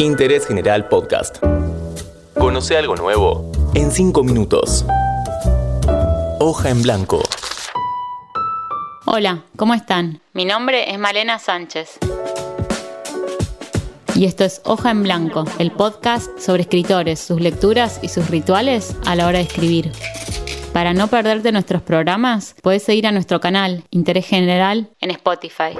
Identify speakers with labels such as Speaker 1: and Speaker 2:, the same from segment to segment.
Speaker 1: Interés General Podcast. Conoce algo nuevo en 5 minutos. Hoja en blanco.
Speaker 2: Hola, ¿cómo están? Mi nombre es Malena Sánchez. Y esto es Hoja en Blanco, el podcast sobre escritores, sus lecturas y sus rituales a la hora de escribir. Para no perderte nuestros programas, puedes seguir a nuestro canal Interés General en Spotify.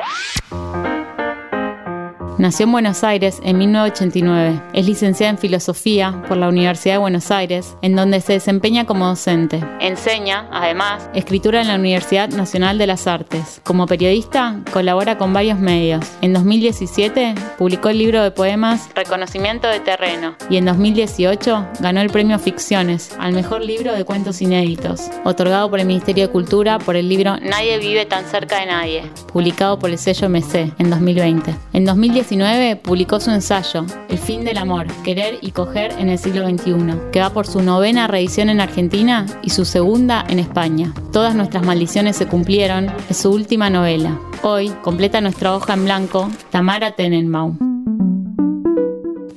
Speaker 2: Nació en Buenos Aires en 1989. Es licenciada en Filosofía por la Universidad de Buenos Aires, en donde se desempeña como docente. Enseña, además, escritura en la Universidad Nacional de las Artes. Como periodista, colabora con varios medios. En 2017 publicó el libro de poemas Reconocimiento de Terreno y en 2018 ganó el premio Ficciones al mejor libro de cuentos inéditos, otorgado por el Ministerio de Cultura por el libro Nadie vive tan cerca de nadie, publicado por el sello MC en 2020. En 2019 publicó su ensayo, El fin del amor, querer y coger en el siglo XXI, que va por su novena reedición en Argentina y su segunda en España. Todas nuestras maldiciones se cumplieron, es su última novela. Hoy completa nuestra hoja en blanco Tamara Tenenbaum.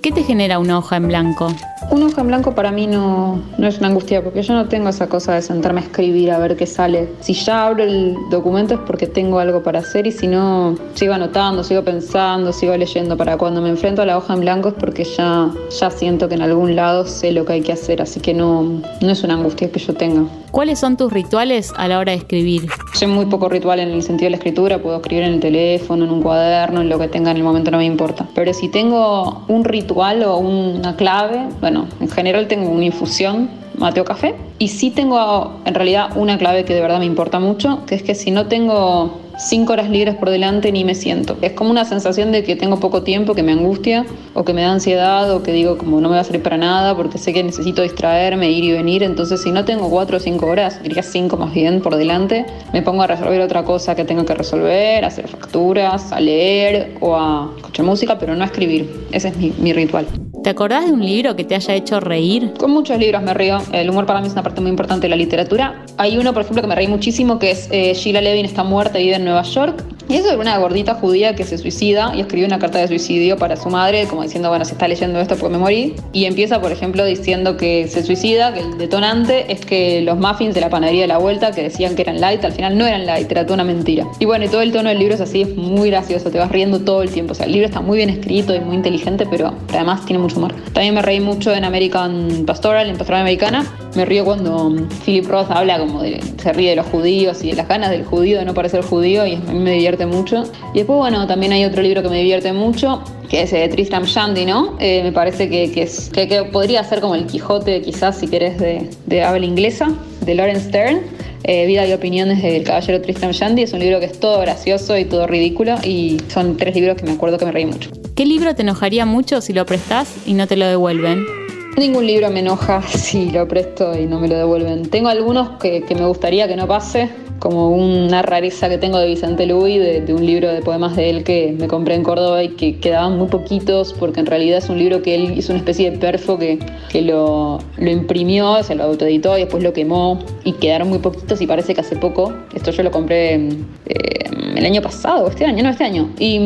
Speaker 2: ¿Qué te genera una hoja en blanco?
Speaker 3: Una hoja en blanco para mí no, no es una angustia porque yo no tengo esa cosa de sentarme a escribir a ver qué sale. Si ya abro el documento es porque tengo algo para hacer y si no, sigo anotando, sigo pensando, sigo leyendo. Para cuando me enfrento a la hoja en blanco es porque ya, ya siento que en algún lado sé lo que hay que hacer, así que no, no es una angustia que yo tenga.
Speaker 2: ¿Cuáles son tus rituales a la hora de escribir?
Speaker 3: Soy muy poco ritual en el sentido de la escritura, puedo escribir en el teléfono, en un cuaderno, en lo que tenga en el momento no me importa. Pero si tengo un ritual o una clave, bueno, en general tengo una infusión, Mateo Café, y sí tengo en realidad una clave que de verdad me importa mucho, que es que si no tengo cinco horas libres por delante ni me siento. Es como una sensación de que tengo poco tiempo, que me angustia o que me da ansiedad o que digo como no me va a salir para nada porque sé que necesito distraerme, ir y venir. Entonces si no tengo cuatro o cinco horas, diría cinco más bien por delante, me pongo a resolver otra cosa que tengo que resolver, hacer facturas, a leer o a escuchar música, pero no a escribir. Ese es mi ritual.
Speaker 2: ¿Te acordás de un libro que te haya hecho reír?
Speaker 3: Con muchos libros me río. El humor para mí es una parte muy importante de la literatura. Hay uno, por ejemplo, que me reí muchísimo, que es eh, Sheila Levin está muerta y vive en Nueva York. Y es sobre una gordita judía que se suicida y escribe una carta de suicidio para su madre, como diciendo, bueno, se está leyendo esto porque me morí. Y empieza, por ejemplo, diciendo que se suicida, que el detonante es que los muffins de la panadería de la vuelta, que decían que eran light, al final no eran light, era toda una mentira. Y bueno, y todo el tono del libro es así, es muy gracioso, te vas riendo todo el tiempo. O sea, el libro está muy bien escrito y muy inteligente, pero además tiene mucho humor. También me reí mucho en American Pastoral, en Pastoral Americana. Me río cuando Philip Roth habla como de, se ríe de los judíos y de las ganas del judío de no parecer judío y a mí me divierte mucho. Y después, bueno, también hay otro libro que me divierte mucho, que es eh, Tristram Shandy, ¿no? Eh, me parece que, que es, que, que, podría ser como el Quijote, quizás, si querés, de, de habla inglesa, de Lawrence Stern. Eh, Vida y opiniones del caballero Tristram Shandy. Es un libro que es todo gracioso y todo ridículo y son tres libros que me acuerdo que me reí mucho.
Speaker 2: ¿Qué libro te enojaría mucho si lo prestás y no te lo devuelven?
Speaker 3: Ningún libro me enoja si lo presto y no me lo devuelven. Tengo algunos que, que me gustaría que no pase, como una rareza que tengo de Vicente Luis, de, de, un libro de poemas de él que me compré en Córdoba y que quedaban muy poquitos, porque en realidad es un libro que él hizo una especie de perfo que, que lo, lo imprimió, se lo autoeditó y después lo quemó y quedaron muy poquitos y parece que hace poco, esto yo lo compré eh, el año pasado, este año, no este año, y,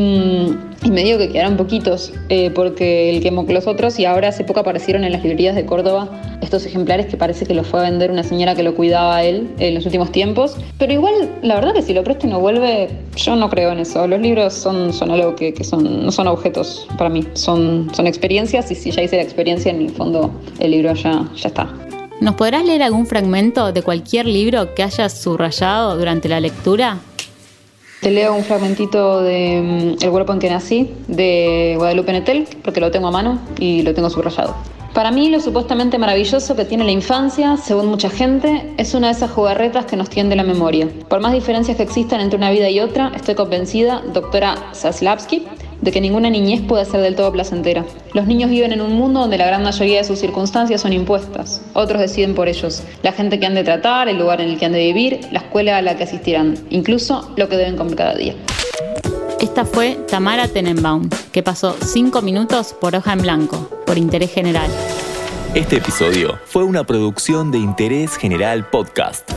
Speaker 3: y me digo que quedaron poquitos eh, porque él quemó los otros y ahora hace poco aparecieron en las librerías de Córdoba estos ejemplares que parece que los fue a vender una señora que lo cuidaba a él en los últimos tiempos. Pero igual, la verdad que si lo presta y no vuelve, yo no creo en eso. Los libros son, son algo que, que son, no son objetos para mí, son, son experiencias y si ya hice la experiencia, en el fondo el libro ya, ya está.
Speaker 2: ¿Nos podrás leer algún fragmento de cualquier libro que hayas subrayado durante la lectura?
Speaker 3: Te leo un fragmentito de mm, El cuerpo en que nací, de Guadalupe Netel, porque lo tengo a mano y lo tengo subrayado. Para mí, lo supuestamente maravilloso que tiene la infancia, según mucha gente, es una de esas jugarretas que nos tiende la memoria. Por más diferencias que existan entre una vida y otra, estoy convencida, doctora Zaslavsky, de que ninguna niñez puede ser del todo placentera. Los niños viven en un mundo donde la gran mayoría de sus circunstancias son impuestas. Otros deciden por ellos. La gente que han de tratar, el lugar en el que han de vivir, la escuela a la que asistirán, incluso lo que deben comer cada día.
Speaker 2: Esta fue Tamara Tenenbaum, que pasó 5 minutos por hoja en blanco, por interés general.
Speaker 1: Este episodio fue una producción de Interés General Podcast.